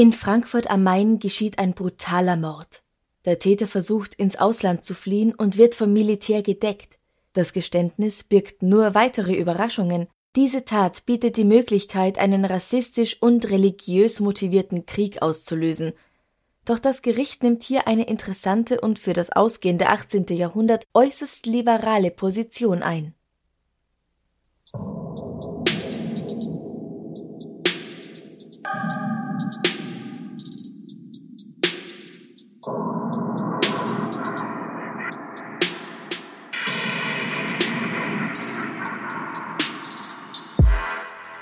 In Frankfurt am Main geschieht ein brutaler Mord. Der Täter versucht, ins Ausland zu fliehen und wird vom Militär gedeckt. Das Geständnis birgt nur weitere Überraschungen. Diese Tat bietet die Möglichkeit, einen rassistisch und religiös motivierten Krieg auszulösen. Doch das Gericht nimmt hier eine interessante und für das ausgehende 18. Jahrhundert äußerst liberale Position ein.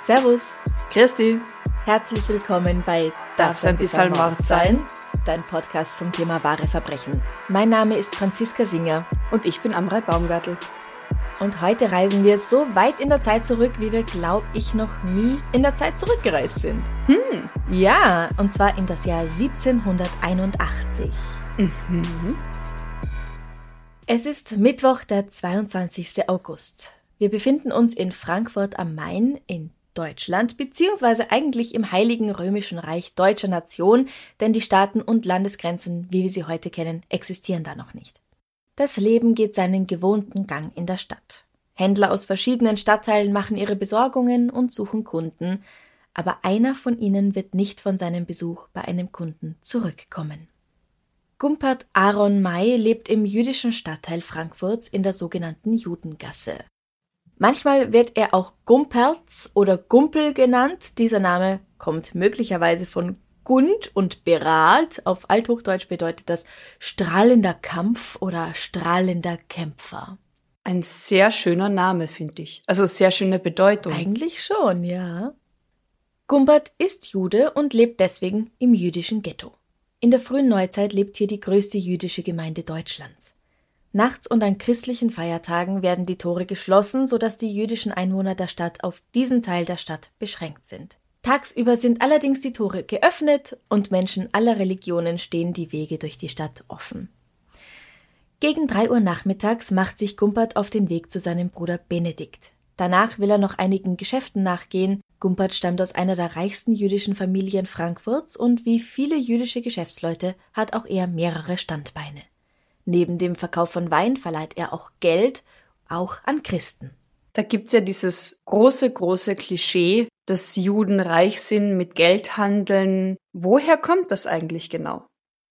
Servus, Christi, herzlich willkommen bei Darf's ein bisschen Mord sein? Dein Podcast zum Thema wahre Verbrechen. Mein Name ist Franziska Singer und ich bin Amrei Baumgartel. Und heute reisen wir so weit in der Zeit zurück, wie wir, glaub ich, noch nie in der Zeit zurückgereist sind. Hm. Ja, und zwar in das Jahr 1781. Mhm. Es ist Mittwoch, der 22. August. Wir befinden uns in Frankfurt am Main in Deutschland, beziehungsweise eigentlich im Heiligen Römischen Reich deutscher Nation, denn die Staaten und Landesgrenzen, wie wir sie heute kennen, existieren da noch nicht. Das Leben geht seinen gewohnten Gang in der Stadt. Händler aus verschiedenen Stadtteilen machen ihre Besorgungen und suchen Kunden, aber einer von ihnen wird nicht von seinem Besuch bei einem Kunden zurückkommen. Gumpert Aaron May lebt im jüdischen Stadtteil Frankfurts in der sogenannten Judengasse. Manchmal wird er auch Gumperz oder Gumpel genannt. Dieser Name kommt möglicherweise von Gund und Berat. Auf Althochdeutsch bedeutet das strahlender Kampf oder strahlender Kämpfer. Ein sehr schöner Name, finde ich. Also sehr schöne Bedeutung. Eigentlich schon, ja. Gumpert ist Jude und lebt deswegen im jüdischen Ghetto. In der frühen Neuzeit lebt hier die größte jüdische Gemeinde Deutschlands. Nachts und an christlichen Feiertagen werden die Tore geschlossen, sodass die jüdischen Einwohner der Stadt auf diesen Teil der Stadt beschränkt sind. Tagsüber sind allerdings die Tore geöffnet und Menschen aller Religionen stehen die Wege durch die Stadt offen. Gegen drei Uhr nachmittags macht sich Gumpert auf den Weg zu seinem Bruder Benedikt. Danach will er noch einigen Geschäften nachgehen. Gumpert stammt aus einer der reichsten jüdischen Familien Frankfurts und wie viele jüdische Geschäftsleute hat auch er mehrere Standbeine. Neben dem Verkauf von Wein verleiht er auch Geld, auch an Christen. Da gibt's ja dieses große, große Klischee, dass Juden reich sind, mit Geld handeln. Woher kommt das eigentlich genau?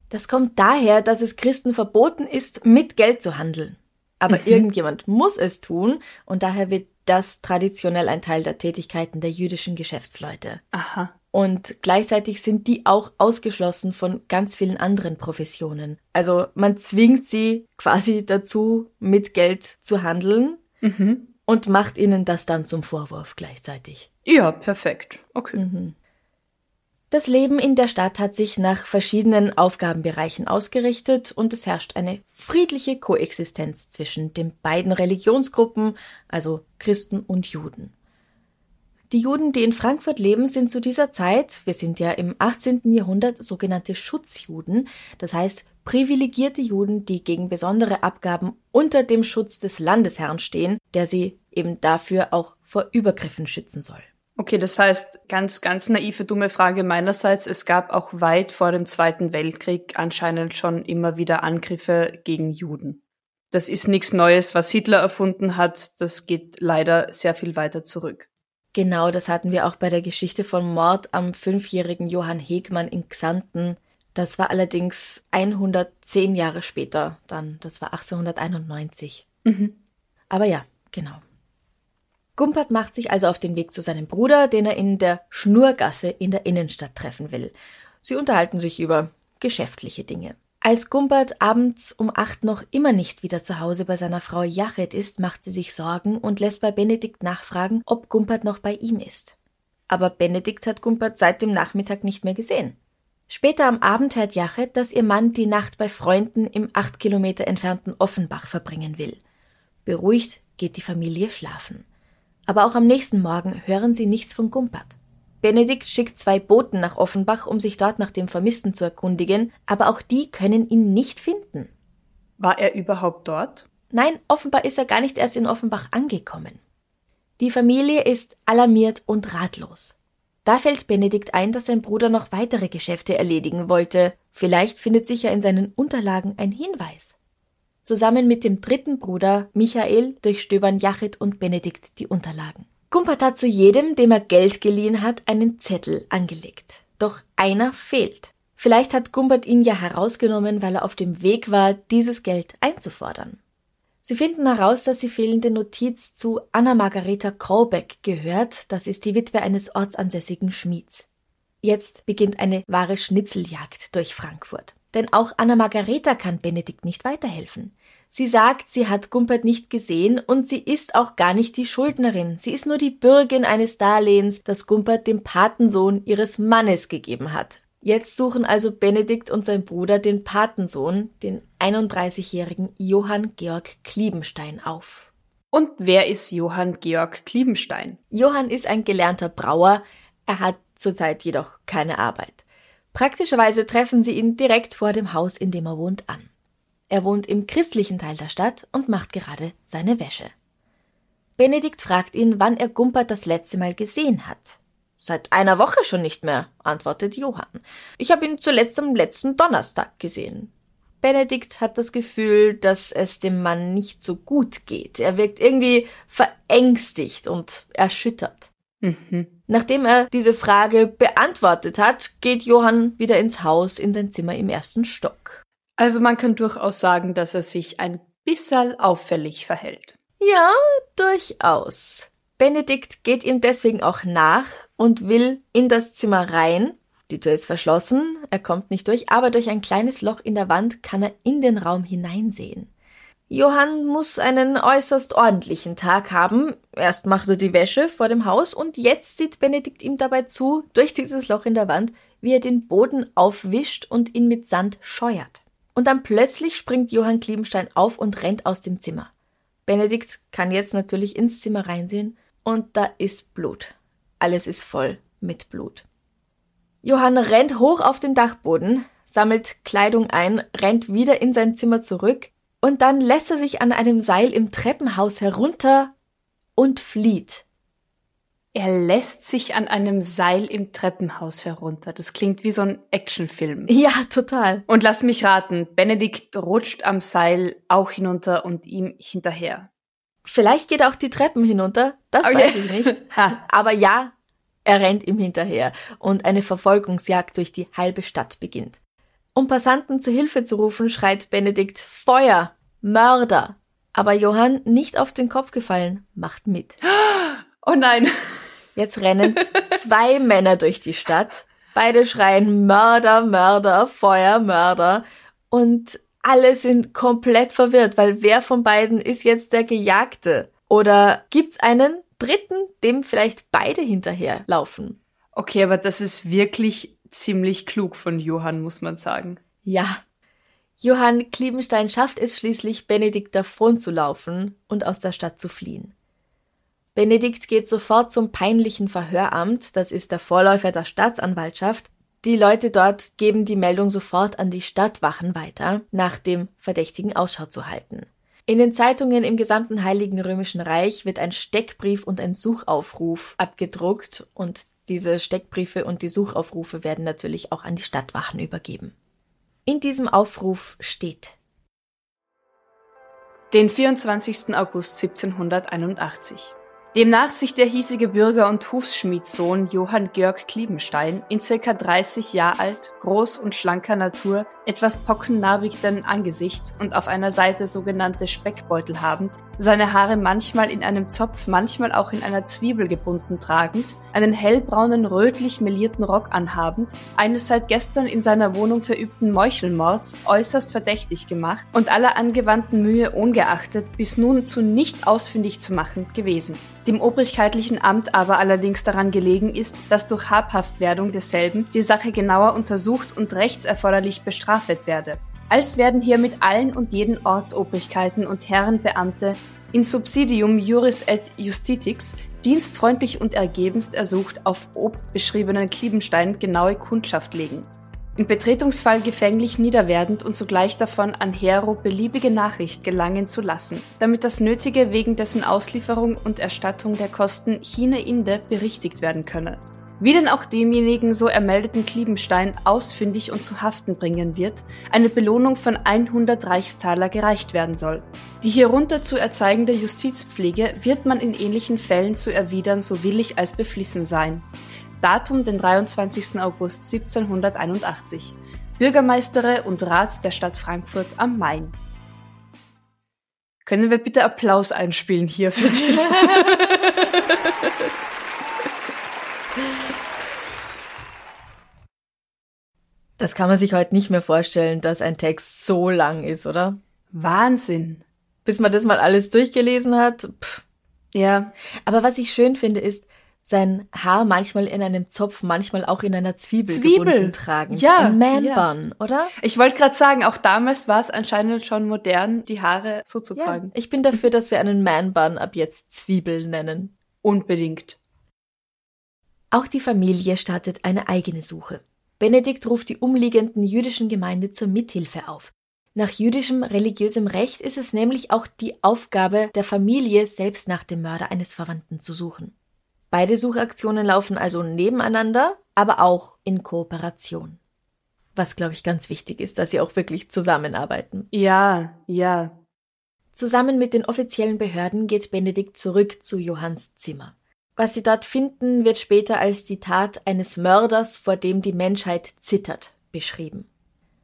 Das kommt daher, dass es Christen verboten ist, mit Geld zu handeln. Aber irgendjemand muss es tun und daher wird das traditionell ein Teil der Tätigkeiten der jüdischen Geschäftsleute. Aha. Und gleichzeitig sind die auch ausgeschlossen von ganz vielen anderen Professionen. Also man zwingt sie quasi dazu, mit Geld zu handeln Mhm. Und macht ihnen das dann zum Vorwurf gleichzeitig. Ja, perfekt. Okay. Mhm. Das Leben in der Stadt hat sich nach verschiedenen Aufgabenbereichen ausgerichtet und es herrscht eine friedliche Koexistenz zwischen den beiden Religionsgruppen, also Christen und Juden. Die Juden, die in Frankfurt leben, sind zu dieser Zeit, wir sind ja im 18. Jahrhundert, sogenannte Schutzjuden, das heißt privilegierte Juden, die gegen besondere Abgaben unter dem Schutz des Landesherrn stehen, der sie eben dafür auch vor Übergriffen schützen soll. Okay, das heißt, ganz, ganz naive, dumme Frage meinerseits. Es gab auch weit vor dem Zweiten Weltkrieg anscheinend schon immer wieder Angriffe gegen Juden. Das ist nichts Neues, was Hitler erfunden hat. Das geht leider sehr viel weiter zurück. Genau, das hatten wir auch bei der Geschichte von Mord am fünfjährigen Johann Hegmann in Xanten. Das war allerdings 110 Jahre später dann. Das war 1891. Mhm. Aber ja, genau. Gumpert macht sich also auf den Weg zu seinem Bruder, den er in der Schnurgasse in der Innenstadt treffen will. Sie unterhalten sich über geschäftliche Dinge. Als Gumpert abends um acht noch immer nicht wieder zu Hause bei seiner Frau Jachet ist, macht sie sich Sorgen und lässt bei Benedikt nachfragen, ob Gumpert noch bei ihm ist. Aber Benedikt hat Gumpert seit dem Nachmittag nicht mehr gesehen. Später am Abend hört Jachet, dass ihr Mann die Nacht bei Freunden im acht Kilometer entfernten Offenbach verbringen will. Beruhigt geht die Familie schlafen. Aber auch am nächsten Morgen hören sie nichts von Gumpert. Benedikt schickt zwei Boten nach Offenbach, um sich dort nach dem Vermissten zu erkundigen, aber auch die können ihn nicht finden. War er überhaupt dort? Nein, offenbar ist er gar nicht erst in Offenbach angekommen. Die Familie ist alarmiert und ratlos. Da fällt Benedikt ein, dass sein Bruder noch weitere Geschäfte erledigen wollte. Vielleicht findet sich ja in seinen Unterlagen ein Hinweis. Zusammen mit dem dritten Bruder Michael durchstöbern Jachit und Benedikt die Unterlagen. Gumpert hat zu jedem, dem er Geld geliehen hat, einen Zettel angelegt. Doch einer fehlt. Vielleicht hat Gumpert ihn ja herausgenommen, weil er auf dem Weg war, dieses Geld einzufordern. Sie finden heraus, dass die fehlende Notiz zu Anna Margareta Kraubeck gehört. Das ist die Witwe eines ortsansässigen Schmieds. Jetzt beginnt eine wahre Schnitzeljagd durch Frankfurt. Denn auch Anna Margareta kann Benedikt nicht weiterhelfen. Sie sagt, sie hat Gumpert nicht gesehen und sie ist auch gar nicht die Schuldnerin. Sie ist nur die Bürgin eines Darlehens, das Gumpert dem Patensohn ihres Mannes gegeben hat. Jetzt suchen also Benedikt und sein Bruder den Patensohn, den 31-jährigen Johann Georg Kliebenstein, auf. Und wer ist Johann Georg Kliebenstein? Johann ist ein gelernter Brauer, er hat zurzeit jedoch keine Arbeit. Praktischerweise treffen sie ihn direkt vor dem Haus, in dem er wohnt, an. Er wohnt im christlichen Teil der Stadt und macht gerade seine Wäsche. Benedikt fragt ihn, wann er Gumpert das letzte Mal gesehen hat. Seit einer Woche schon nicht mehr, antwortet Johann. Ich habe ihn zuletzt am letzten Donnerstag gesehen. Benedikt hat das Gefühl, dass es dem Mann nicht so gut geht. Er wirkt irgendwie verängstigt und erschüttert. Mhm. Nachdem er diese Frage beantwortet hat, geht Johann wieder ins Haus in sein Zimmer im ersten Stock. Also man kann durchaus sagen, dass er sich ein bisschen auffällig verhält. Ja, durchaus. Benedikt geht ihm deswegen auch nach und will in das Zimmer rein. Die Tür ist verschlossen, er kommt nicht durch, aber durch ein kleines Loch in der Wand kann er in den Raum hineinsehen. Johann muss einen äußerst ordentlichen Tag haben. Erst macht er die Wäsche vor dem Haus und jetzt sieht Benedikt ihm dabei zu, durch dieses Loch in der Wand, wie er den Boden aufwischt und ihn mit Sand scheuert. Und dann plötzlich springt Johann Kliebenstein auf und rennt aus dem Zimmer. Benedikt kann jetzt natürlich ins Zimmer reinsehen und da ist Blut. Alles ist voll mit Blut. Johann rennt hoch auf den Dachboden, sammelt Kleidung ein, rennt wieder in sein Zimmer zurück und dann lässt er sich an einem Seil im Treppenhaus herunter und flieht. Er lässt sich an einem Seil im Treppenhaus herunter. Das klingt wie so ein Actionfilm. Ja, total. Und lass mich raten, Benedikt rutscht am Seil auch hinunter und ihm hinterher. Vielleicht geht er auch die Treppen hinunter, das okay. weiß ich nicht. Aber ja, er rennt ihm hinterher und eine Verfolgungsjagd durch die halbe Stadt beginnt. Um Passanten zu Hilfe zu rufen, schreit Benedikt Feuer, Mörder. Aber Johann, nicht auf den Kopf gefallen, macht mit. Oh nein. Jetzt rennen zwei Männer durch die Stadt. Beide schreien Mörder, Mörder, Feuer, Mörder. Und alle sind komplett verwirrt, weil wer von beiden ist jetzt der Gejagte? Oder gibt's einen dritten, dem vielleicht beide hinterherlaufen? Okay, aber das ist wirklich ziemlich klug von Johann, muss man sagen. Ja. Johann Kliebenstein schafft es schließlich, Benedikt davon zu laufen und aus der Stadt zu fliehen. Benedikt geht sofort zum peinlichen Verhöramt, das ist der Vorläufer der Staatsanwaltschaft. Die Leute dort geben die Meldung sofort an die Stadtwachen weiter, nach dem Verdächtigen Ausschau zu halten. In den Zeitungen im gesamten Heiligen Römischen Reich wird ein Steckbrief und ein Suchaufruf abgedruckt und diese Steckbriefe und die Suchaufrufe werden natürlich auch an die Stadtwachen übergeben. In diesem Aufruf steht den 24. August 1781. Demnach sich der hiesige Bürger und Hufschmiedssohn Johann Georg Kliebenstein in circa 30 Jahr alt, groß und schlanker Natur, etwas pockennarbigten Angesichts und auf einer Seite sogenannte Speckbeutel habend, seine Haare manchmal in einem Zopf, manchmal auch in einer Zwiebel gebunden tragend, einen hellbraunen rötlich melierten Rock anhabend, eines seit gestern in seiner Wohnung verübten Meuchelmords äußerst verdächtig gemacht und aller angewandten Mühe ungeachtet bis nun zu nicht ausfindig zu machen gewesen. Dem obrigkeitlichen Amt aber allerdings daran gelegen ist, dass durch Habhaftwerdung desselben die Sache genauer untersucht und rechtserforderlich bestrafet werde. Als werden hiermit allen und jeden Ortsobrigkeiten und Herrenbeamte in subsidium juris et justitix dienstfreundlich und ergebenst ersucht auf ob beschriebenen Kliebenstein genaue Kundschaft legen. Im Betretungsfall gefänglich niederwerdend und zugleich davon an Hero beliebige Nachricht gelangen zu lassen, damit das Nötige wegen dessen Auslieferung und Erstattung der Kosten hine inde berichtigt werden könne wie denn auch demjenigen so ermeldeten Kliebenstein ausfindig und zu haften bringen wird, eine Belohnung von 100 Reichstaler gereicht werden soll. Die hierunter zu erzeigende Justizpflege wird man in ähnlichen Fällen zu erwidern so willig als beflissen sein. Datum den 23. August 1781. Bürgermeistere und Rat der Stadt Frankfurt am Main. Können wir bitte Applaus einspielen hier für diese? Das kann man sich heute nicht mehr vorstellen, dass ein Text so lang ist, oder? Wahnsinn. Bis man das mal alles durchgelesen hat. Pff. Ja. Aber was ich schön finde, ist, sein Haar manchmal in einem Zopf, manchmal auch in einer Zwiebel, Zwiebel. tragen. Ja. Ein Man ja. Bun, oder? Ich wollte gerade sagen, auch damals war es anscheinend schon modern, die Haare so zu Ja. tragen. Ich bin dafür, dass wir einen Man Bun ab jetzt Zwiebel nennen. Unbedingt. Auch die Familie startet eine eigene Suche. Benedikt ruft die umliegenden jüdischen Gemeinde zur Mithilfe auf. Nach jüdischem religiösem Recht ist es nämlich auch die Aufgabe der Familie, selbst nach dem Mörder eines Verwandten zu suchen. Beide Suchaktionen laufen also nebeneinander, aber auch in Kooperation. Was, glaube ich, ganz wichtig ist, dass sie auch wirklich zusammenarbeiten. Ja, ja. Zusammen mit den offiziellen Behörden geht Benedikt zurück zu Johanns Zimmer. Was sie dort finden, wird später als die Tat eines Mörders, vor dem die Menschheit zittert, beschrieben.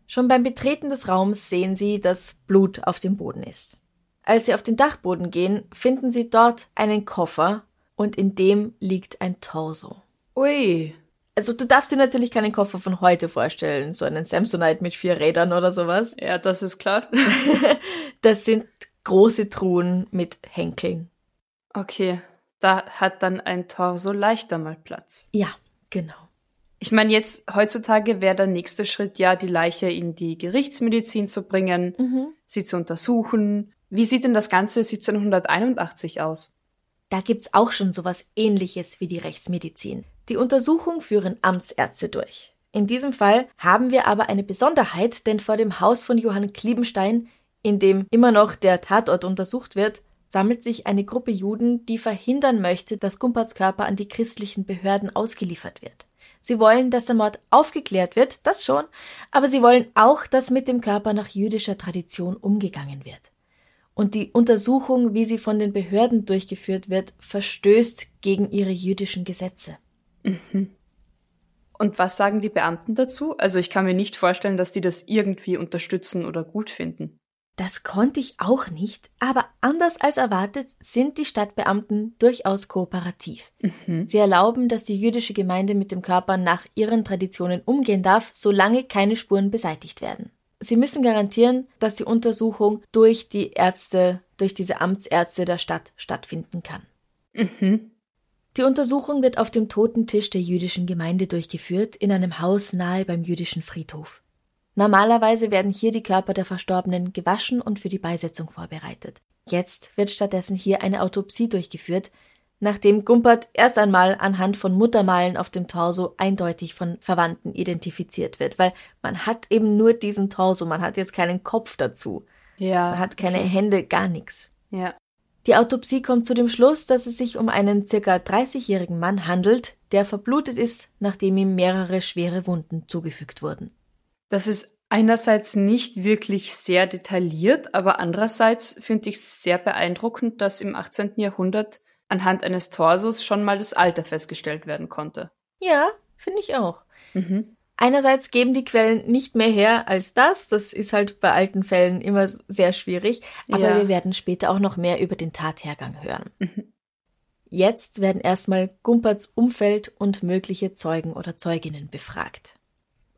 Schon beim Betreten des Raums sehen sie, dass Blut auf dem Boden ist. Als sie auf den Dachboden gehen, finden sie dort einen Koffer und in dem liegt ein Torso. Ui. Also du darfst dir natürlich keinen Koffer von heute vorstellen, so einen Samsonite mit vier Rädern oder sowas. Ja, das ist klar. Das sind große Truhen mit Henkeln. Okay, da hat dann ein Torso leichter mal Platz. Ja, genau. Ich meine, jetzt heutzutage wäre der nächste Schritt ja, die Leiche in die Gerichtsmedizin zu bringen, sie zu untersuchen. Wie sieht denn das Ganze 1781 aus? Da gibt's auch schon sowas ähnliches wie die Rechtsmedizin. Die Untersuchung führen Amtsärzte durch. In diesem Fall haben wir aber eine Besonderheit, denn vor dem Haus von Johann Kliebenstein, in dem immer noch der Tatort untersucht wird, sammelt sich eine Gruppe Juden, die verhindern möchte, dass Gumperts Körper an die christlichen Behörden ausgeliefert wird. Sie wollen, dass der Mord aufgeklärt wird, das schon, aber sie wollen auch, dass mit dem Körper nach jüdischer Tradition umgegangen wird. Und die Untersuchung, wie sie von den Behörden durchgeführt wird, verstößt gegen ihre jüdischen Gesetze. Und was sagen die Beamten dazu? Also ich kann mir nicht vorstellen, dass die das irgendwie unterstützen oder gut finden. Das konnte ich auch nicht, aber anders als erwartet sind die Stadtbeamten durchaus kooperativ. Sie erlauben, dass die jüdische Gemeinde mit dem Körper nach ihren Traditionen umgehen darf, solange keine Spuren beseitigt werden. Sie müssen garantieren, dass die Untersuchung durch die Ärzte, durch diese Amtsärzte der Stadt stattfinden kann. Die Untersuchung wird auf dem Totentisch der jüdischen Gemeinde durchgeführt, in einem Haus nahe beim jüdischen Friedhof. Normalerweise werden hier die Körper der Verstorbenen gewaschen und für die Beisetzung vorbereitet. Jetzt wird stattdessen hier eine Autopsie durchgeführt, nachdem Gumpert erst einmal anhand von Muttermalen auf dem Torso eindeutig von Verwandten identifiziert wird, weil man hat eben nur diesen Torso, man hat jetzt keinen Kopf dazu, Ja. man hat keine Hände, gar nichts. Ja. Die Autopsie kommt zu dem Schluss, dass es sich um einen circa 30-jährigen Mann handelt, der verblutet ist, nachdem ihm mehrere schwere Wunden zugefügt wurden. Das ist einerseits nicht wirklich sehr detailliert, aber andererseits finde ich es sehr beeindruckend, dass im 18. Jahrhundert anhand eines Torsos schon mal das Alter festgestellt werden konnte. Ja, finde ich auch. Mhm. Einerseits geben die Quellen nicht mehr her als das. Das ist halt bei alten Fällen immer sehr schwierig. Aber Ja. wir werden später auch noch mehr über den Tathergang hören. Jetzt werden erstmal Gumperts Umfeld und mögliche Zeugen oder Zeuginnen befragt.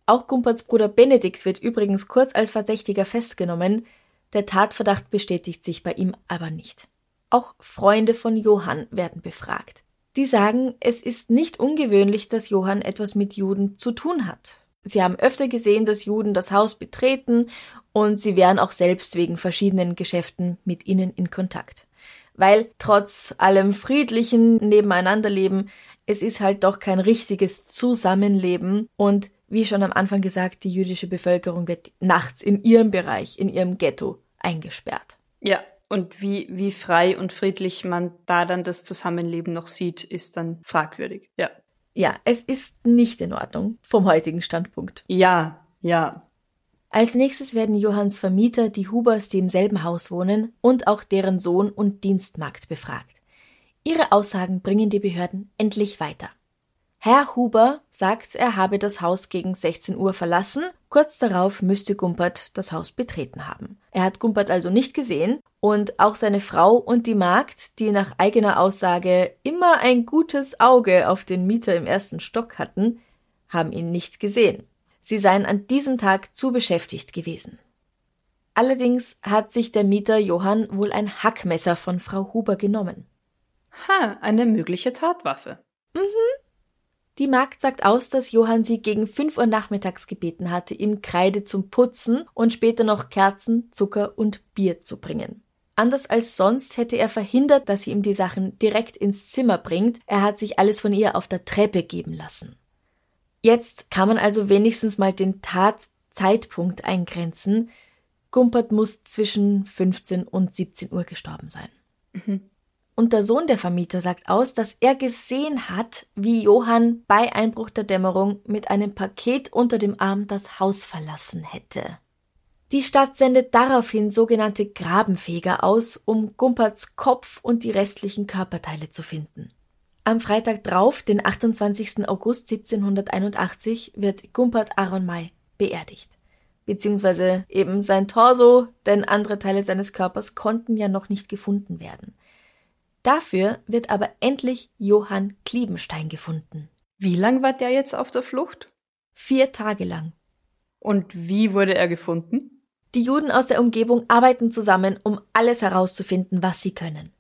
Auch Gumperts Bruder Benedikt wird übrigens kurz als Verdächtiger festgenommen. Der Tatverdacht bestätigt sich bei ihm aber nicht. Auch Freunde von Johann werden befragt. Die sagen, es ist nicht ungewöhnlich, dass Johann etwas mit Juden zu tun hat. Sie haben öfter gesehen, dass Juden das Haus betreten und sie wären auch selbst wegen verschiedenen Geschäften mit ihnen in Kontakt. Weil trotz allem friedlichen Nebeneinanderleben, es ist halt doch kein richtiges Zusammenleben und wie schon am Anfang gesagt, die jüdische Bevölkerung wird nachts in ihrem Bereich, in ihrem Ghetto eingesperrt. Ja, und wie, wie frei und friedlich man da dann das Zusammenleben noch sieht, ist dann fragwürdig. Ja. Ja, es ist nicht in Ordnung vom heutigen Standpunkt. Ja, ja. Als nächstes werden Johanns Vermieter, die Hubers, die im selben Haus wohnen, und auch deren Sohn und Dienstmagd befragt. Ihre Aussagen bringen die Behörden endlich weiter. Herr Huber sagt, er habe das Haus gegen 16 Uhr verlassen, kurz darauf müsste Gumpert das Haus betreten haben. Er hat Gumpert also nicht gesehen und auch seine Frau und die Magd, die nach eigener Aussage immer ein gutes Auge auf den Mieter im ersten Stock hatten, haben ihn nicht gesehen. Sie seien an diesem Tag zu beschäftigt gewesen. Allerdings hat sich der Mieter Johann wohl ein Hackmesser von Frau Huber genommen. Ha, eine mögliche Tatwaffe. Die Magd sagt aus, dass Johann sie gegen 5 Uhr nachmittags gebeten hatte, ihm Kreide zum Putzen und später noch Kerzen, Zucker und Bier zu bringen. Anders als sonst hätte er verhindert, dass sie ihm die Sachen direkt ins Zimmer bringt. Er hat sich alles von ihr auf der Treppe geben lassen. Jetzt kann man also wenigstens mal den Tatzeitpunkt eingrenzen. Gumpert muss zwischen 15 und 17 Uhr gestorben sein. Und der Sohn der Vermieter sagt aus, dass er gesehen hat, wie Johann bei Einbruch der Dämmerung mit einem Paket unter dem Arm das Haus verlassen hätte. Die Stadt sendet daraufhin sogenannte Grabenfeger aus, um Gumperts Kopf und die restlichen Körperteile zu finden. Am Freitag drauf, den 28. August 1781, wird Gumpert Aaron May beerdigt. Beziehungsweise eben sein Torso, denn andere Teile seines Körpers konnten ja noch nicht gefunden werden. Dafür wird aber endlich Johann Kliebenstein gefunden. Wie lang war der jetzt auf der Flucht? Vier Tage lang. Und wie wurde er gefunden? Die Juden aus der Umgebung arbeiten zusammen, um alles herauszufinden, was sie können.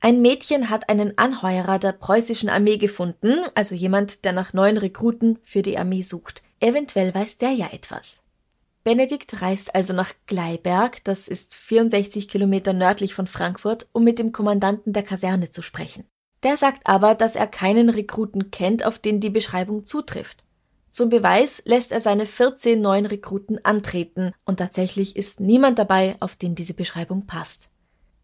Ein Mädchen hat einen Anheuerer der preußischen Armee gefunden, also jemand, der nach neuen Rekruten für die Armee sucht. Eventuell weiß der ja etwas. Benedikt reist also nach Gleiberg, das ist 64 Kilometer nördlich von Frankfurt, um mit dem Kommandanten der Kaserne zu sprechen. Der sagt aber, dass er keinen Rekruten kennt, auf den die Beschreibung zutrifft. Zum Beweis lässt er seine 14 neuen Rekruten antreten und tatsächlich ist niemand dabei, auf den diese Beschreibung passt.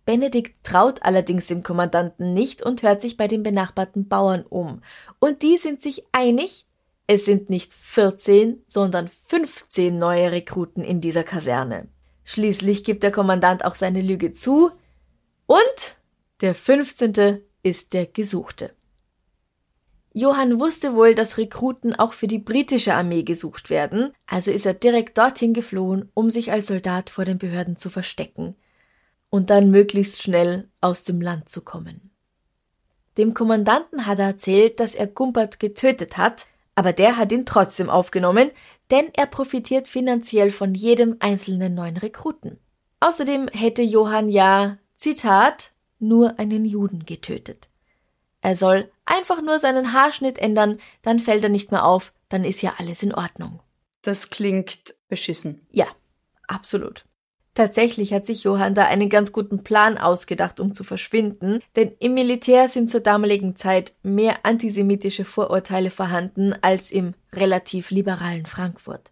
Benedikt traut allerdings dem Kommandanten nicht und hört sich bei den benachbarten Bauern um. Und die sind sich einig, es sind nicht 14, sondern 15 neue Rekruten in dieser Kaserne. Schließlich gibt der Kommandant auch seine Lüge zu und der 15. ist der Gesuchte. Johann wusste wohl, dass Rekruten auch für die britische Armee gesucht werden, also ist er direkt dorthin geflohen, um sich als Soldat vor den Behörden zu verstecken und dann möglichst schnell aus dem Land zu kommen. Dem Kommandanten hat er erzählt, dass er Gumpert getötet hat, aber der hat ihn trotzdem aufgenommen, denn er profitiert finanziell von jedem einzelnen neuen Rekruten. Außerdem hätte Johann ja, Zitat, nur einen Juden getötet. Er soll einfach nur seinen Haarschnitt ändern, dann fällt er nicht mehr auf, dann ist ja alles in Ordnung. Das klingt beschissen. Ja, absolut. Tatsächlich hat sich Johann da einen ganz guten Plan ausgedacht, um zu verschwinden, denn im Militär sind zur damaligen Zeit mehr antisemitische Vorurteile vorhanden als im relativ liberalen Frankfurt.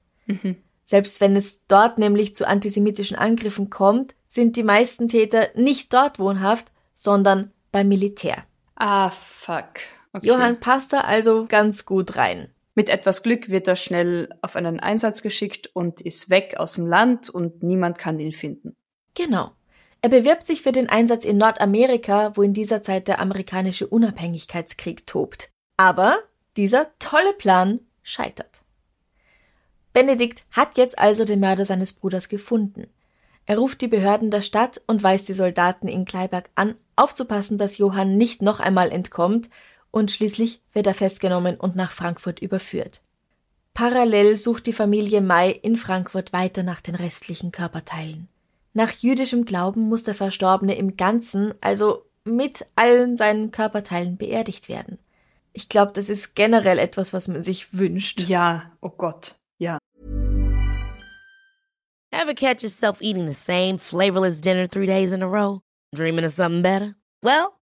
Selbst wenn es dort nämlich zu antisemitischen Angriffen kommt, sind die meisten Täter nicht dort wohnhaft, sondern beim Militär. Ah, fuck. Okay. Johann passt da also ganz gut rein. Mit etwas Glück wird er schnell auf einen Einsatz geschickt und ist weg aus dem Land und niemand kann ihn finden. Genau. Er bewirbt sich für den Einsatz in Nordamerika, wo in dieser Zeit der amerikanische Unabhängigkeitskrieg tobt. Aber dieser tolle Plan scheitert. Benedikt hat jetzt also den Mörder seines Bruders gefunden. Er ruft die Behörden der Stadt und weist die Soldaten in Kleiberg an, aufzupassen, dass Johann nicht noch einmal entkommt, und schließlich wird er festgenommen und nach Frankfurt überführt. Parallel sucht die Familie May in Frankfurt weiter nach den restlichen Körperteilen. Nach jüdischem Glauben muss der Verstorbene im Ganzen, also mit allen seinen Körperteilen beerdigt werden. Ich glaube, das ist generell etwas, was man sich wünscht. Ja, oh Gott, ja. Ever catch yourself eating the same flavorless dinner three days in a row? Dreaming of something better? Well,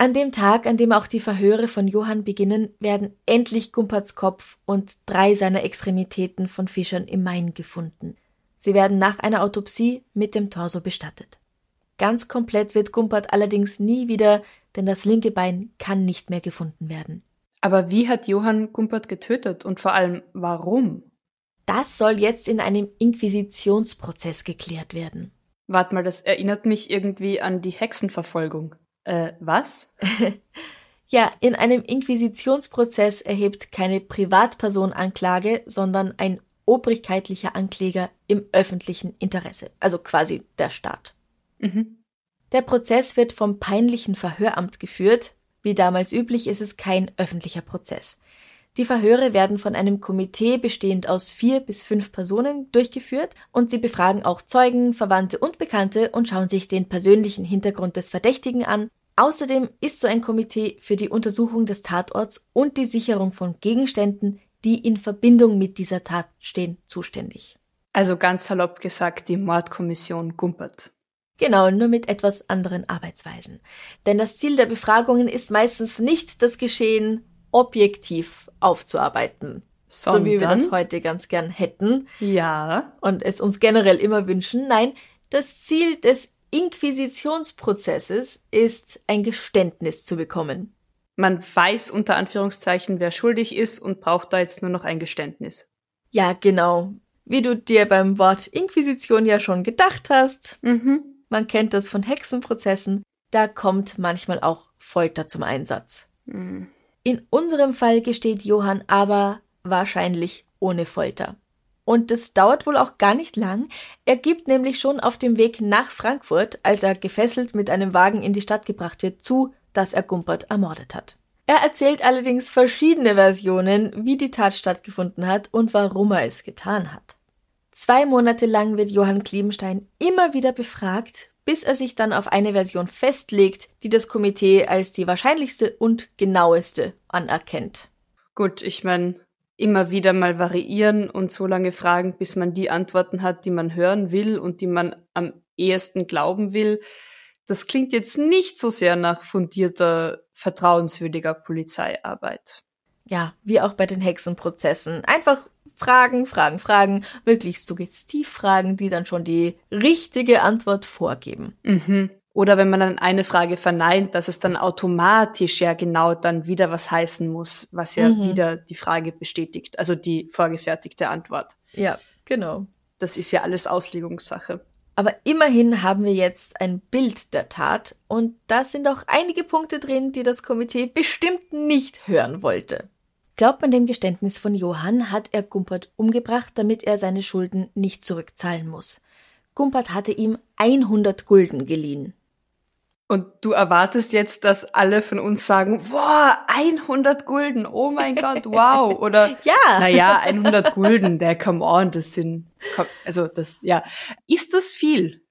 An dem Tag, an dem auch die Verhöre von Johann beginnen, werden endlich Gumperts Kopf und drei seiner Extremitäten von Fischern im Main gefunden. Sie werden nach einer Autopsie mit dem Torso bestattet. Ganz komplett wird Gumpert allerdings nie wieder, denn das linke Bein kann nicht mehr gefunden werden. Aber wie hat Johann Gumpert getötet und vor allem warum? Das soll jetzt in einem Inquisitionsprozess geklärt werden. Wart mal, das erinnert mich irgendwie an die Hexenverfolgung. Äh, was? ja, in einem Inquisitionsprozess erhebt keine Privatperson Anklage, sondern ein obrigkeitlicher Ankläger im öffentlichen Interesse, also quasi der Staat. Mhm. Der Prozess wird vom peinlichen Verhöramt geführt. Wie damals üblich ist es kein öffentlicher Prozess. Die Verhöre werden von einem Komitee bestehend aus vier bis fünf Personen durchgeführt und sie befragen auch Zeugen, Verwandte und Bekannte und schauen sich den persönlichen Hintergrund des Verdächtigen an. Außerdem ist so ein Komitee für die Untersuchung des Tatorts und die Sicherung von Gegenständen, die in Verbindung mit dieser Tat stehen, zuständig. Also ganz salopp gesagt, die Mordkommission Gumpert. Genau, nur mit etwas anderen Arbeitsweisen. Denn das Ziel der Befragungen ist meistens nicht das Geschehen objektiv aufzuarbeiten. Sondern? So wie wir das heute ganz gern hätten. Ja. Und es uns generell immer wünschen. Nein, das Ziel des Inquisitionsprozesses ist, ein Geständnis zu bekommen. Man weiß unter Anführungszeichen, wer schuldig ist und braucht da jetzt nur noch ein Geständnis. Ja, genau. Wie du dir beim Wort Inquisition ja schon gedacht hast. Mhm. Man kennt das von Hexenprozessen. Da kommt manchmal auch Folter zum Einsatz. Mhm. In unserem Fall gesteht Johann aber wahrscheinlich ohne Folter. Und das dauert wohl auch gar nicht lang. Er gibt nämlich schon auf dem Weg nach Frankfurt, als er gefesselt mit einem Wagen in die Stadt gebracht wird, zu, dass er Gumpert ermordet hat. Er erzählt allerdings verschiedene Versionen, wie die Tat stattgefunden hat und warum er es getan hat. Zwei Monate lang wird Johann Kliebenstein immer wieder befragt, bis er sich dann auf eine Version festlegt, die das Komitee als die wahrscheinlichste und genaueste anerkennt. Gut, ich meine, immer wieder mal variieren und so lange fragen, bis man die Antworten hat, die man hören will und die man am ehesten glauben will. Das klingt jetzt nicht so sehr nach fundierter, vertrauenswürdiger Polizeiarbeit. Ja, wie auch bei den Hexenprozessen. Einfach Fragen, Fragen, Fragen, möglichst suggestiv Fragen, die dann schon die richtige Antwort vorgeben. Mhm. Oder wenn man dann eine Frage verneint, dass es dann automatisch ja genau dann wieder was heißen muss, was ja Mhm. wieder die Frage bestätigt, also die vorgefertigte Antwort. Ja, genau. Das ist ja alles Auslegungssache. Aber immerhin haben wir jetzt ein Bild der Tat und da sind auch einige Punkte drin, die das Komitee bestimmt nicht hören wollte. Glaubt man dem Geständnis von Johann, hat er Gumpert umgebracht, damit er seine Schulden nicht zurückzahlen muss. Gumpert hatte ihm 100 Gulden geliehen. Und du erwartest jetzt, dass alle von uns sagen, boah, 100 Gulden, oh mein Gott, wow. Oder, ja. naja, 100 Gulden, der, come on, das sind, also das, ja. Ist das viel?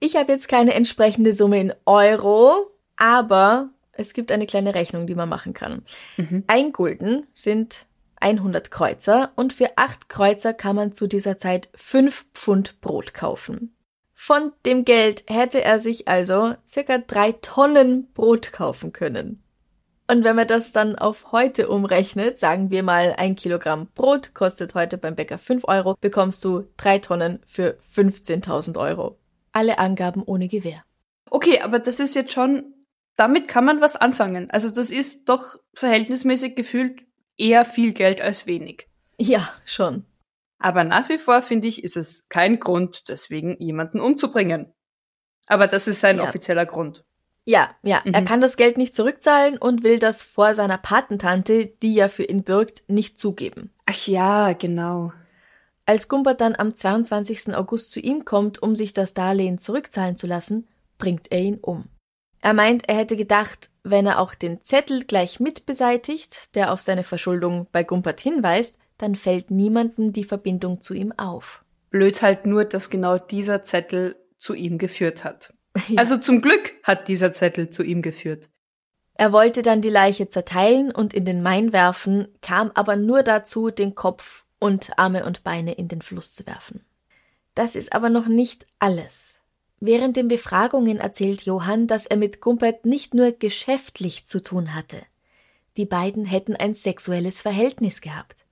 Ich habe jetzt keine entsprechende Summe in Euro, aber es gibt eine kleine Rechnung, die man machen kann. Mhm. Ein Gulden sind 100 Kreuzer und für acht Kreuzer kann man zu dieser Zeit fünf Pfund Brot kaufen. Von dem Geld hätte er sich also circa drei Tonnen Brot kaufen können. Und wenn man das dann auf heute umrechnet, sagen wir mal ein Kilogramm Brot kostet heute beim Bäcker fünf Euro, bekommst du drei Tonnen für 15.000 Euro. Alle Angaben ohne Gewähr. Okay, aber das ist jetzt schon, damit kann man was anfangen. Also das ist doch verhältnismäßig gefühlt eher viel Geld als wenig. Ja, schon. Aber nach wie vor finde ich, ist es kein Grund, deswegen jemanden umzubringen. Aber das ist sein ja. offizieller Grund. Ja, ja, mhm. er kann das Geld nicht zurückzahlen und will das vor seiner Patentante, die ja für ihn bürgt, nicht zugeben. Ach ja, genau. Als Gumbert dann am 22. August zu ihm kommt, um sich das Darlehen zurückzahlen zu lassen, bringt er ihn um. Er meint, er hätte gedacht, wenn er auch den Zettel gleich mit beseitigt, der auf seine Verschuldung bei Gumpert hinweist, dann fällt niemandem die Verbindung zu ihm auf. Blöd halt nur, dass genau dieser Zettel zu ihm geführt hat. Ja. Also zum Glück hat dieser Zettel zu ihm geführt. Er wollte dann die Leiche zerteilen und in den Main werfen, kam aber nur dazu, den Kopf und Arme und Beine in den Fluss zu werfen. Das ist aber noch nicht alles. Während den Befragungen erzählt Johann, dass er mit Gumpert nicht nur geschäftlich zu tun hatte. Die beiden hätten ein sexuelles Verhältnis gehabt.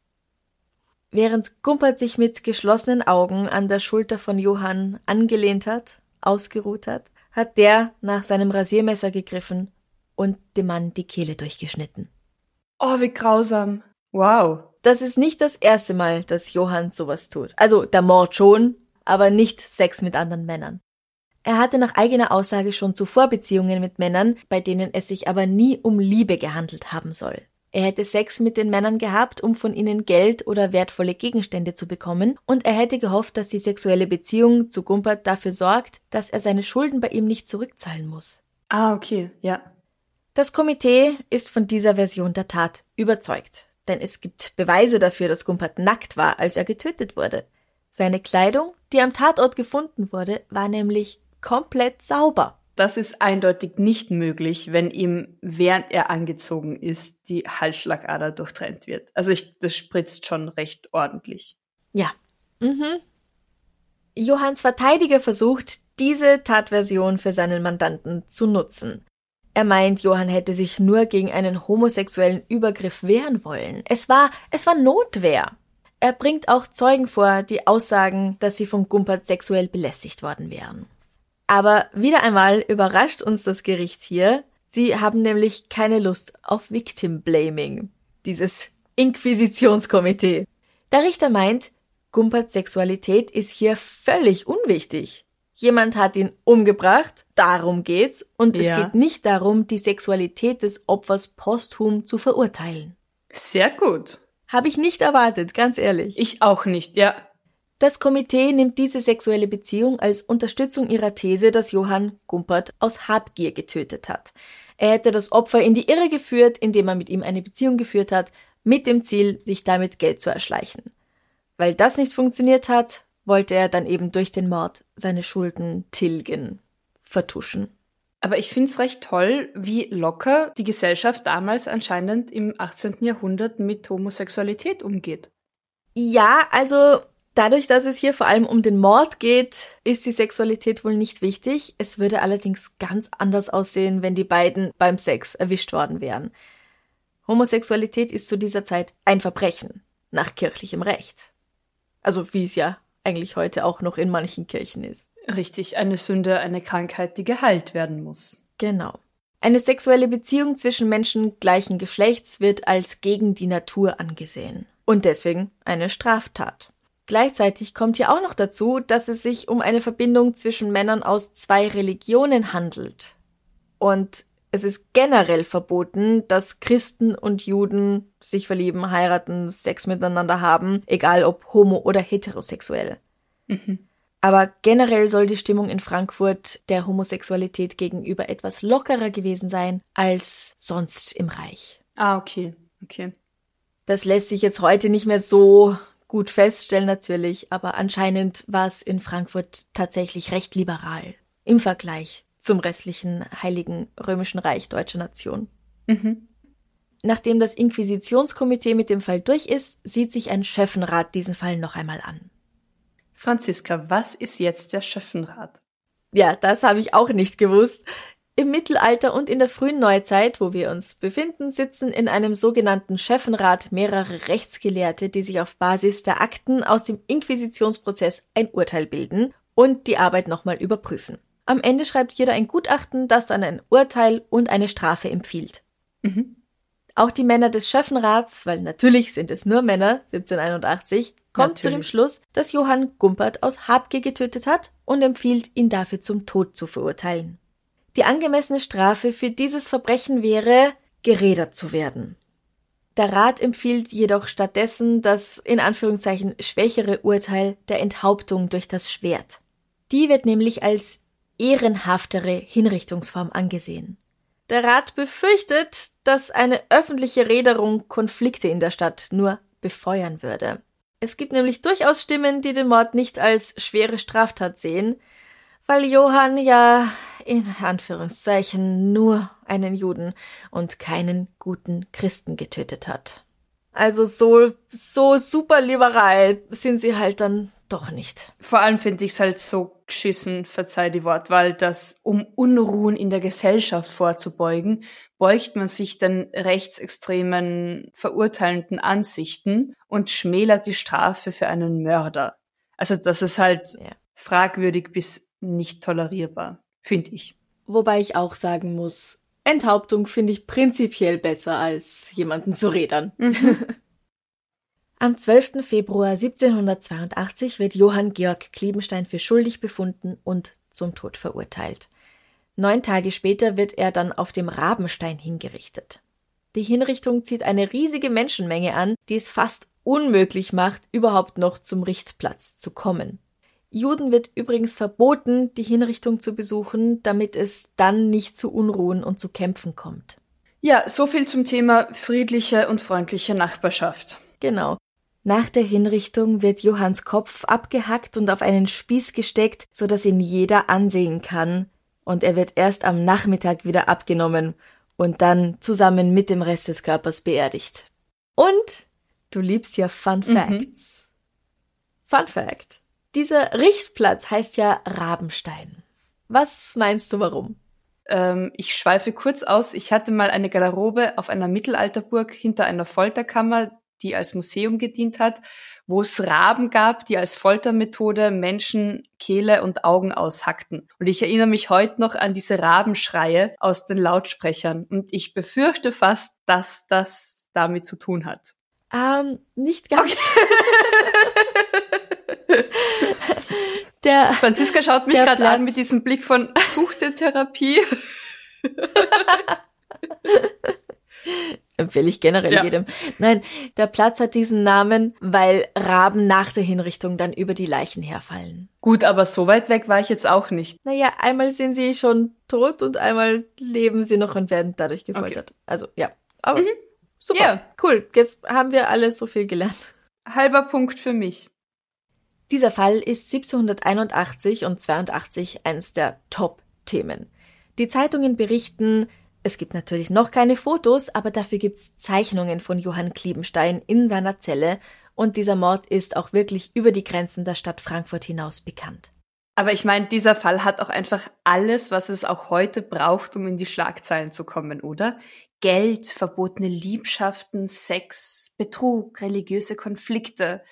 Während Gumpert sich mit geschlossenen Augen an der Schulter von Johann angelehnt hat, ausgeruht hat, hat der nach seinem Rasiermesser gegriffen und dem Mann die Kehle durchgeschnitten. Oh, wie grausam. Wow. Das ist nicht das erste Mal, dass Johann sowas tut. Also der Mord schon, aber nicht Sex mit anderen Männern. Er hatte nach eigener Aussage schon zuvor Beziehungen mit Männern, bei denen es sich aber nie um Liebe gehandelt haben soll. Er hätte Sex mit den Männern gehabt, um von ihnen Geld oder wertvolle Gegenstände zu bekommen, und er hätte gehofft, dass die sexuelle Beziehung zu Gumpert dafür sorgt, dass er seine Schulden bei ihm nicht zurückzahlen muss. Ah, okay, ja. Das Komitee ist von dieser Version der Tat überzeugt, denn es gibt Beweise dafür, dass Gumpert nackt war, als er getötet wurde. Seine Kleidung, die am Tatort gefunden wurde, war nämlich komplett sauber. Das ist eindeutig nicht möglich, wenn ihm, während er angezogen ist, die Halsschlagader durchtrennt wird. Also ich, das spritzt schon recht ordentlich. Ja. Mhm. Johanns Verteidiger versucht, diese Tatversion für seinen Mandanten zu nutzen. Er meint, Johann hätte sich nur gegen einen homosexuellen Übergriff wehren wollen. Es war, es war Notwehr. Er bringt auch Zeugen vor, die aussagen, dass sie von Gumpert sexuell belästigt worden wären. Aber wieder einmal überrascht uns das Gericht hier. Sie haben nämlich keine Lust auf Victim Blaming, dieses Inquisitionskomitee. Der Richter meint, Gumperts Sexualität ist hier völlig unwichtig. Jemand hat ihn umgebracht, darum geht's, und ja. es geht nicht darum, die Sexualität des Opfers posthum zu verurteilen. Sehr gut. Habe ich nicht erwartet, ganz ehrlich. Ich auch nicht, ja. Das Komitee nimmt diese sexuelle Beziehung als Unterstützung ihrer These, dass Johann Gumpert aus Habgier getötet hat. Er hätte das Opfer in die Irre geführt, indem er mit ihm eine Beziehung geführt hat, mit dem Ziel, sich damit Geld zu erschleichen. Weil das nicht funktioniert hat, wollte er dann eben durch den Mord seine Schulden tilgen, vertuschen. Aber ich find's recht toll, wie locker die Gesellschaft damals anscheinend im 18. Jahrhundert mit Homosexualität umgeht. Ja, also Dadurch, dass es hier vor allem um den Mord geht, ist die Sexualität wohl nicht wichtig. Es würde allerdings ganz anders aussehen, wenn die beiden beim Sex erwischt worden wären. Homosexualität ist zu dieser Zeit ein Verbrechen nach kirchlichem Recht. Also wie es ja eigentlich heute auch noch in manchen Kirchen ist. Richtig, eine Sünde, eine Krankheit, die geheilt werden muss. Genau. Eine sexuelle Beziehung zwischen Menschen gleichen Geschlechts wird als gegen die Natur angesehen und deswegen eine Straftat. Gleichzeitig kommt hier auch noch dazu, dass es sich um eine Verbindung zwischen Männern aus zwei Religionen handelt. Und es ist generell verboten, dass Christen und Juden sich verlieben, heiraten, Sex miteinander haben, egal ob homo oder heterosexuell. Mhm. Aber generell soll die Stimmung in Frankfurt der Homosexualität gegenüber etwas lockerer gewesen sein als sonst im Reich. Ah, okay, okay. Das lässt sich jetzt heute nicht mehr so gut feststellen natürlich, aber anscheinend war es in Frankfurt tatsächlich recht liberal im Vergleich zum restlichen Heiligen Römischen Reich deutscher Nation. Mhm. Nachdem das Inquisitionskomitee mit dem Fall durch ist, sieht sich ein Schöffenrat diesen Fall noch einmal an. Franziska, was ist jetzt der Schöffenrat? Ja, das habe ich auch nicht gewusst. Im Mittelalter und in der frühen Neuzeit, wo wir uns befinden, sitzen in einem sogenannten Schöffenrat mehrere Rechtsgelehrte, die sich auf Basis der Akten aus dem Inquisitionsprozess ein Urteil bilden und die Arbeit nochmal überprüfen. Am Ende schreibt jeder ein Gutachten, das dann ein Urteil und eine Strafe empfiehlt. Mhm. Auch die Männer des Schöffenrats, weil natürlich sind es nur Männer, 1781, kommt zu dem Natürlich. Schluss, dass Johann Gumpert aus Habgier getötet hat und empfiehlt, ihn dafür zum Tod zu verurteilen. Die angemessene Strafe für dieses Verbrechen wäre, gerädert zu werden. Der Rat empfiehlt jedoch stattdessen das in Anführungszeichen schwächere Urteil der Enthauptung durch das Schwert. Die wird nämlich als ehrenhaftere Hinrichtungsform angesehen. Der Rat befürchtet, dass eine öffentliche Räderung Konflikte in der Stadt nur befeuern würde. Es gibt nämlich durchaus Stimmen, die den Mord nicht als schwere Straftat sehen, weil Johann ja in Anführungszeichen nur einen Juden und keinen guten Christen getötet hat. Also so, so super liberal sind sie halt dann doch nicht. Vor allem finde ich es halt so geschissen, verzeih die Wortwahl, dass um Unruhen in der Gesellschaft vorzubeugen, beugt man sich den rechtsextremen, verurteilenden Ansichten und schmälert die Strafe für einen Mörder. Also das ist halt Ja. fragwürdig bis nicht tolerierbar, finde ich. Wobei ich auch sagen muss, Enthauptung finde ich prinzipiell besser als jemanden zu rädern. Am 12. Februar 1782 wird Johann Georg Kliebenstein für schuldig befunden und zum Tod verurteilt. Neun Tage später wird er dann auf dem Rabenstein hingerichtet. Die Hinrichtung zieht eine riesige Menschenmenge an, die es fast unmöglich macht, überhaupt noch zum Richtplatz zu kommen. Juden wird übrigens verboten, die Hinrichtung zu besuchen, damit es dann nicht zu Unruhen und zu Kämpfen kommt. Ja, so viel zum Thema friedliche und freundliche Nachbarschaft. Genau. Nach der Hinrichtung wird Johanns Kopf abgehackt und auf einen Spieß gesteckt, so dass ihn jeder ansehen kann, und er wird erst am Nachmittag wieder abgenommen und dann zusammen mit dem Rest des Körpers beerdigt. Und du liebst ja Fun Facts. Fun Fact. Dieser Richtplatz heißt ja Rabenstein. Was meinst du warum? Ähm, ich schweife kurz aus. Ich hatte mal eine Garderobe auf einer Mittelalterburg hinter einer Folterkammer, die als Museum gedient hat, wo es Raben gab, die als Foltermethode Menschen Kehle und Augen aushackten. Und ich erinnere mich heute noch an diese Rabenschreie aus den Lautsprechern. Und ich befürchte fast, dass das damit zu tun hat. Ähm, nicht ganz. Der, Franziska schaut mich gerade an mit diesem Blick von suchte Therapie. empfehle ich generell Ja. jedem. Nein, der Platz hat diesen Namen, weil Raben nach der Hinrichtung dann über die Leichen herfallen. Gut, aber so weit weg war ich jetzt auch nicht. Naja, einmal sind sie schon tot und einmal leben sie noch und werden dadurch gefoltert. Also, ja. Aber super. Ja. Cool. Jetzt haben wir alle so viel gelernt. Halber Punkt für mich. Dieser Fall ist 1781 und 82 eines der Top-Themen. Die Zeitungen berichten, es gibt natürlich noch keine Fotos, aber dafür gibt's Zeichnungen von Johann Kliebenstein in seiner Zelle und dieser Mord ist auch wirklich über die Grenzen der Stadt Frankfurt hinaus bekannt. Aber ich meine, dieser Fall hat auch einfach alles, was es auch heute braucht, um in die Schlagzeilen zu kommen, oder? Geld, verbotene Liebschaften, Sex, Betrug, religiöse Konflikte,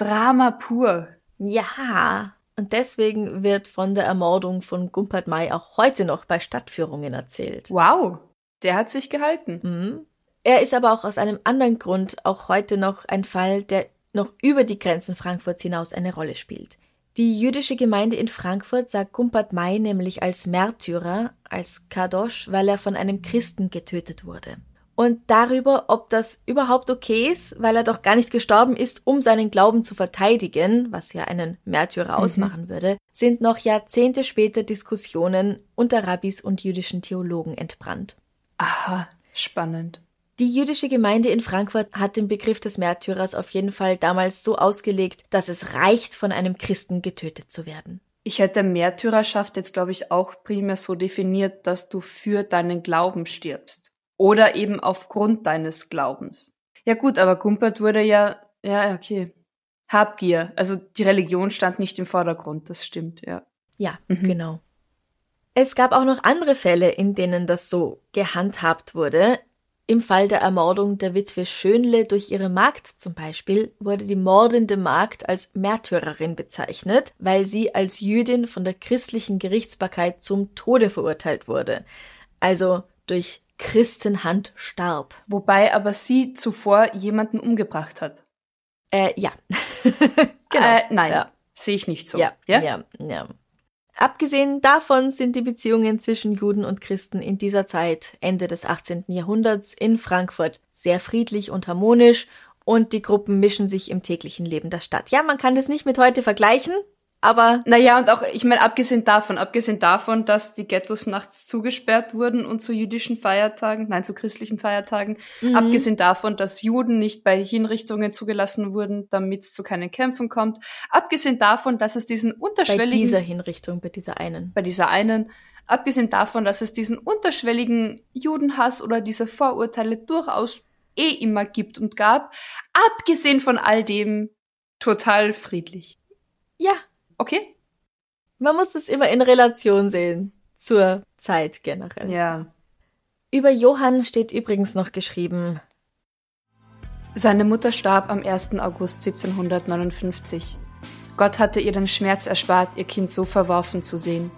Drama pur. Ja, und deswegen wird von der Ermordung von Gumpert May auch heute noch bei Stadtführungen erzählt. Wow, der hat sich gehalten. Mhm. Er ist aber auch aus einem anderen Grund auch heute noch ein Fall, der noch über die Grenzen Frankfurts hinaus eine Rolle spielt. Die jüdische Gemeinde in Frankfurt sah Gumpert May nämlich als Märtyrer, als Kadosh, weil er von einem Christen getötet wurde. Und darüber, ob das überhaupt okay ist, weil er doch gar nicht gestorben ist, um seinen Glauben zu verteidigen, was ja einen Märtyrer Mhm. ausmachen würde, sind noch Jahrzehnte später Diskussionen unter Rabbis und jüdischen Theologen entbrannt. Aha, spannend. Die jüdische Gemeinde in Frankfurt hat den Begriff des Märtyrers auf jeden Fall damals so ausgelegt, dass es reicht, von einem Christen getötet zu werden. Ich hätte Märtyrerschaft jetzt, glaube ich, auch primär so definiert, dass du für deinen Glauben stirbst. Oder eben aufgrund deines Glaubens. Ja gut, aber Gumpert wurde ja, ja, okay. Habgier. Also die Religion stand nicht im Vordergrund, das stimmt, ja. Ja, Mhm. genau. Es gab auch noch andere Fälle, in denen das so gehandhabt wurde. Im Fall der Ermordung der Witwe Schönle durch ihre Magd zum Beispiel wurde die mordende Magd als Märtyrerin bezeichnet, weil sie als Jüdin von der christlichen Gerichtsbarkeit zum Tode verurteilt wurde. Also durch Christenhand starb. Wobei aber sie zuvor jemanden umgebracht hat. Äh, ja. Äh, nein, Ja. sehe ich nicht so. Ja, ja, ja. Abgesehen davon sind die Beziehungen zwischen Juden und Christen in dieser Zeit, Ende des 18. Jahrhunderts, in Frankfurt sehr friedlich und harmonisch und die Gruppen mischen sich im täglichen Leben der Stadt. Ja, man kann das nicht mit heute vergleichen, aber Naja, und auch, ich meine, abgesehen davon, abgesehen davon, dass die Ghettos nachts zugesperrt wurden und zu jüdischen Feiertagen, nein, zu christlichen Feiertagen, Mhm. abgesehen davon, dass Juden nicht bei Hinrichtungen zugelassen wurden, damit es zu keinen Kämpfen kommt, abgesehen davon, dass es diesen bei unterschwelligen, dieser Hinrichtung, bei dieser einen. bei dieser einen, abgesehen davon, dass es diesen unterschwelligen Judenhass oder diese Vorurteile durchaus eh immer gibt und gab, abgesehen von all dem, total friedlich. Ja, Okay? man muss es immer in Relation sehen zur Zeit generell. Ja. Über Johann steht übrigens noch geschrieben, Seine Mutter starb am 1. August 1759. Gott hatte ihr den Schmerz erspart, ihr Kind so verworfen zu sehen.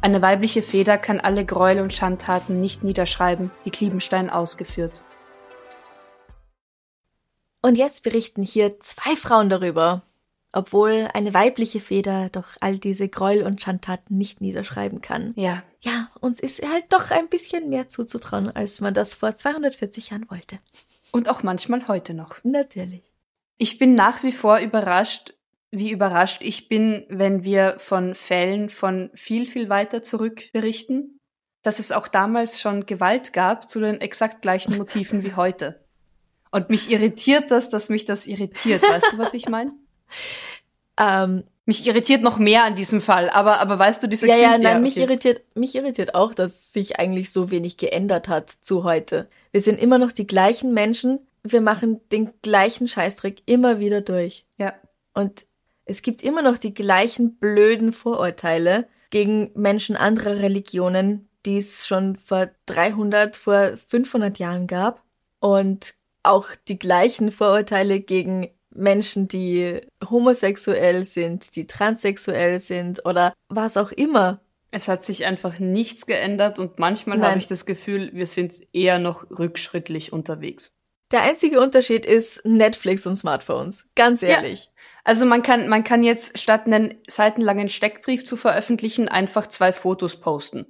Eine weibliche Feder kann alle Gräuel und Schandtaten nicht niederschreiben, die Kliebenstein ausgeführt. Und jetzt berichten hier zwei Frauen darüber, obwohl eine weibliche Feder doch all diese Gräuel und Schandtaten nicht niederschreiben kann. Ja, Ja, uns ist halt doch ein bisschen mehr zuzutrauen, als man das vor 240 Jahren wollte. und auch manchmal heute noch. Natürlich. Ich bin nach wie vor überrascht, wie überrascht ich bin, wenn wir von Fällen von viel, viel weiter zurück berichten, dass es auch damals schon Gewalt gab zu den exakt gleichen Motiven wie heute. Und mich irritiert das, dass mich das irritiert. Weißt du, was ich meine? Ähm, Mich irritiert noch mehr an diesem Fall, aber, aber weißt du, dieser ja, ja, Kind- nein, mich okay. irritiert, mich irritiert auch, dass sich eigentlich so wenig geändert hat zu heute. Wir sind immer noch die gleichen Menschen. Wir machen den gleichen Scheißdreck immer wieder durch. Ja, Und es gibt immer noch die gleichen blöden Vorurteile gegen Menschen anderer Religionen, die es schon vor 300, vor 500 Jahren gab. Und auch die gleichen Vorurteile gegen Menschen, die homosexuell sind, die transsexuell sind oder was auch immer. es hat sich einfach nichts geändert und manchmal habe ich das Gefühl, wir sind eher noch rückschrittlich unterwegs. Der einzige Unterschied ist Netflix und Smartphones. Ganz Ja. ehrlich. Also man kann, man kann jetzt statt einen seitenlangen Steckbrief zu veröffentlichen, einfach zwei Fotos posten.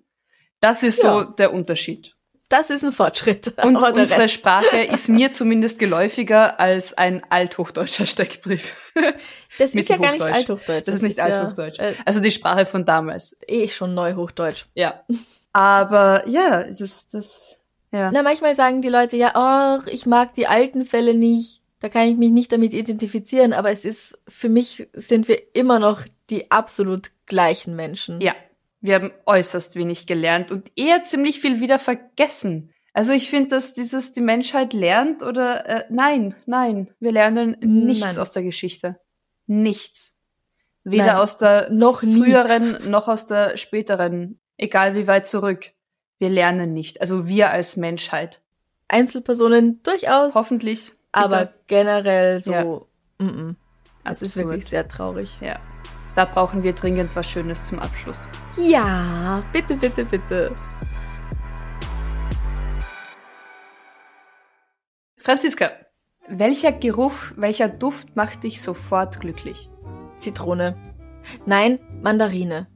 Das ist so Ja. der Unterschied. Das ist ein Fortschritt. Und unsere Rest- Sprache ist mir zumindest geläufiger als ein althochdeutscher Steckbrief. Das ist ja gar nicht. Althochdeutsch. Das ist nicht ja, Althochdeutsch. Äh, Also die Sprache von damals. eh schon Neuhochdeutsch. Ja. Aber ja, es ist das, ja. Na, manchmal sagen die Leute ja, oh, ich mag die alten Fälle nicht. Da kann ich mich nicht damit identifizieren, aber es ist, für mich sind wir immer noch die absolut gleichen Menschen. Ja, wir haben äußerst wenig gelernt und eher ziemlich viel wieder vergessen. Also ich finde, dass dieses die Menschheit lernt oder äh, nein, nein, wir lernen nichts Nein. aus der Geschichte. Nichts. Weder Nein, aus der noch nie. früheren noch aus der späteren, egal wie weit zurück. Wir lernen nicht. Also wir als Menschheit. Einzelpersonen durchaus, Hoffentlich. aber Bitte. generell so, Ja. mm -mm. Das ist Absurd. wirklich sehr traurig. Ja. Da brauchen wir dringend was Schönes zum Abschluss. Ja, bitte, bitte, bitte. Franziska, welcher Geruch, welcher Duft macht dich sofort glücklich? Zitrone. Nein, Mandarine.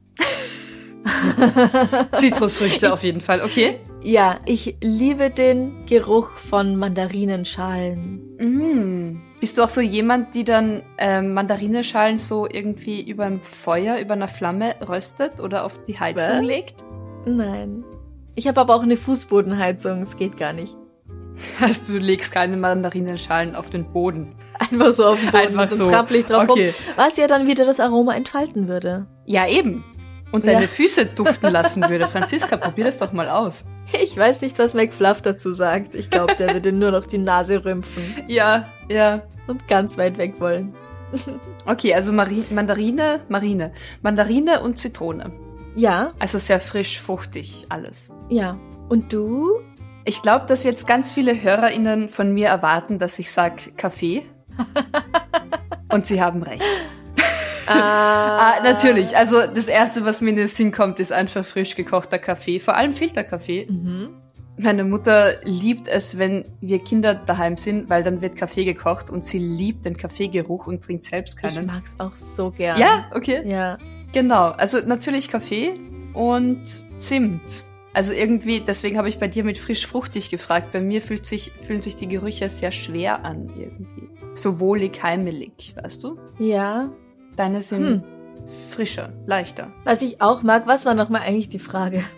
Zitrusfrüchte auf jeden Fall, okay? Ja, ich liebe den Geruch von Mandarinenschalen. Mm. Bist du auch so jemand, die dann äh, Mandarinenschalen so irgendwie über ein Feuer, über einer Flamme röstet oder auf die Heizung Was? legt? Nein. Ich habe aber auch eine Fußbodenheizung, es geht gar nicht. Also du legst keine Mandarinenschalen auf den Boden. Einfach so auf den Boden Einfach und so. trampel ich drauf Okay. rum, was ja dann wieder das Aroma entfalten würde. Ja, eben. Und deine Ja. Füße duften lassen würde. Franziska, probier das doch mal aus. Ich weiß nicht, was McFluff dazu sagt. Ich glaube, der würde nur noch die Nase rümpfen Ja, ja. Und ganz weit weg wollen. Okay, also Mari Mandarine, Marine. Mandarine und Zitrone. Ja, Also sehr frisch, fruchtig, alles. ja. Und du? Ich glaube, dass jetzt ganz viele HörerInnen von mir erwarten, dass ich sag Kaffee. Und sie haben recht. Ah, natürlich. Also das Erste, was mir in den Sinn kommt, ist einfach frisch gekochter Kaffee. Vor allem Filterkaffee. Mhm. Meine Mutter liebt es, wenn wir Kinder daheim sind, weil dann wird Kaffee gekocht und sie liebt den Kaffeegeruch und trinkt selbst Ich keinen. mag's auch so gern. Ja, okay. Ja. Genau. Also natürlich Kaffee und Zimt. Also irgendwie, deswegen habe ich bei dir mit frisch fruchtig gefragt. Bei mir fühlt sich, fühlen sich die Gerüche sehr schwer an irgendwie. So wohlig, heimelig, weißt du? Ja. Deine sind Hm. frischer, leichter. Was ich auch mag, was war nochmal eigentlich die Frage?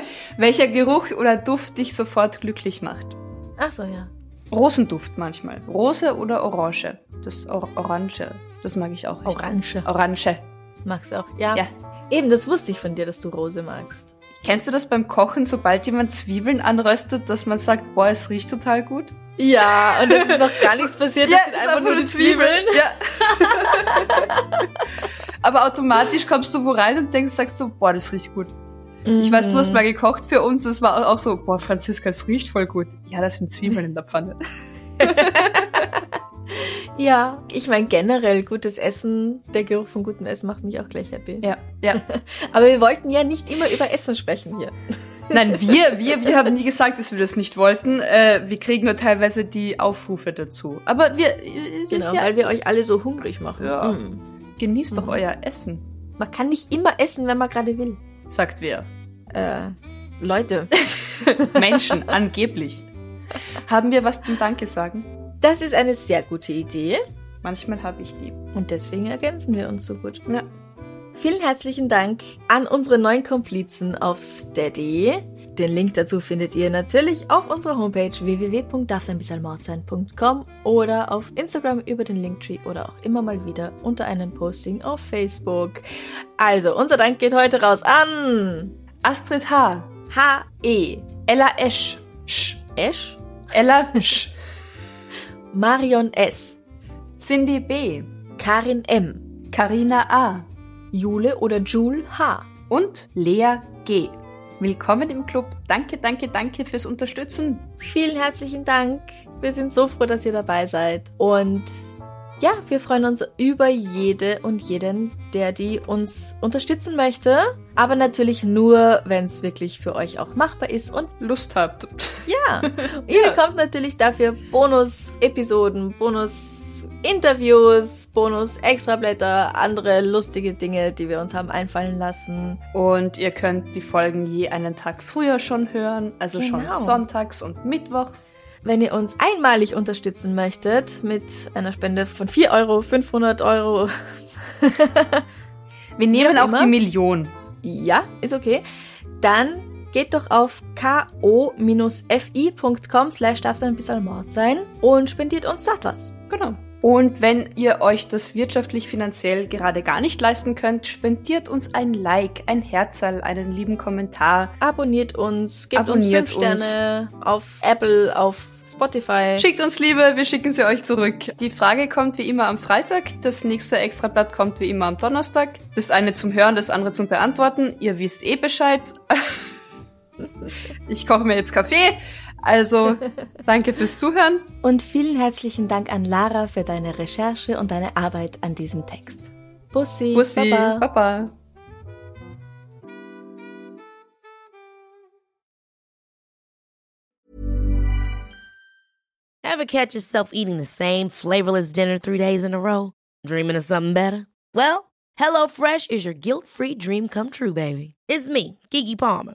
Welcher Geruch oder Duft dich sofort glücklich macht? Ach so, ja. Rosenduft manchmal. Rose oder Orange? Das Or Orange. Das mag ich auch. echt. Orange. Orange. Magst du auch? Ja. Ja. Eben, das wusste ich von dir, dass du Rose magst. Kennst du das beim Kochen, sobald jemand Zwiebeln anröstet, dass man sagt, boah, es riecht total gut? Ja, und es ist noch gar nichts passiert. das sind ist einfach nur die Zwiebeln. Ja. Aber automatisch kommst du wo rein und denkst, sagst so, boah, das riecht gut. Ich weiß, du Mhm. hast mal gekocht für uns, das war auch so, boah, Franziska, es riecht voll gut. Ja, das sind Zwiebeln in der Pfanne. Ja, ich meine generell gutes Essen, der Geruch von gutem Essen macht mich auch gleich happy. Ja, ja. Aber wir wollten ja nicht immer über Essen sprechen hier. Nein, wir, wir, wir haben nie gesagt, dass wir das nicht wollten. Äh, wir kriegen nur teilweise die Aufrufe dazu. Aber wir, äh, Genau, ja, weil wir euch alle so hungrig machen. Ja. Mm. genießt doch euer Essen, Man kann nicht immer essen, wenn man gerade will. Sagt wer. Äh, Leute, Menschen, angeblich. Haben wir was zum Danke sagen? das ist eine sehr gute Idee Manchmal habe ich die. und deswegen ergänzen wir uns so gut. Ja. Vielen herzlichen Dank an unsere neuen Komplizen auf Steady. Den Link dazu findet ihr natürlich auf unserer Homepage www.darfseinbissalmordsein.com oder auf Instagram über den Linktree oder auch immer mal wieder unter einem Posting auf Facebook. Also, unser Dank geht heute raus an Astrid H. H.E. Ella Esch. Sch. Esch, Ella Sch. Marion S., Cindy B. Karin M., Karina A. Jule oder Jule H. Und Lea G. Willkommen im Club. Danke, danke, danke fürs Unterstützen. Vielen herzlichen Dank. Wir sind so froh, dass ihr dabei seid. Und ja, wir freuen uns über jede und jeden, der die uns unterstützen möchte. Aber natürlich nur, wenn es wirklich für euch auch machbar ist. Und Lust habt. ja, ihr bekommt natürlich dafür Bonus-Episoden, Bonus-Interviews, Bonus-Extrablätter, andere lustige Dinge, die wir uns haben einfallen lassen. Und ihr könnt die Folgen je einen Tag früher schon hören, also schon Genau. sonntags und mittwochs. Wenn ihr uns einmalig unterstützen möchtet mit einer Spende von 4 Euro, 500 Euro, Wir nehmen auch immer. die Million. ja, ist okay, dann geht doch auf ko-fi.com slash darf ein bisschen Mord sein und spendiert uns satt was. Genau. Und wenn ihr euch das wirtschaftlich finanziell gerade gar nicht leisten könnt, spendiert uns ein Like, ein Herzerl, einen lieben Kommentar. Abonniert uns, gebt Abonniert uns 5 Sterne auf Apple, auf Spotify. Schickt uns Liebe, wir schicken sie euch zurück. Die Frage kommt wie immer am Freitag, das nächste Extrablatt kommt wie immer am Donnerstag. Das eine zum Hören, das andere zum Beantworten. Ihr wisst eh Bescheid. Ich koche mir jetzt Kaffee. Also, danke fürs Zuhören. Und vielen herzlichen Dank an Lara für deine Recherche und deine Arbeit an diesem Text. Bussi, Bussi, Baba. Baba. Ever catch yourself eating the same flavorless dinner three days in a row? Dreaming of something better? Well, HelloFresh is your guilt free dream come true, baby. It's me, Kiki Palmer.